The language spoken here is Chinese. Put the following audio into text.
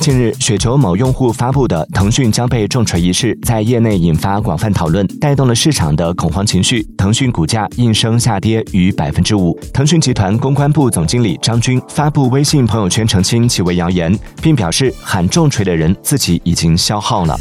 近日，雪球某用户发布的腾讯将被重锤一事在业内引发广泛讨论，带动了市场的恐慌情绪。腾讯股价应声下跌逾百分之五。腾讯集团公关部总经理张军发布微信朋友圈澄清其为谣言，并表示喊重锤的人自己已经消耗了。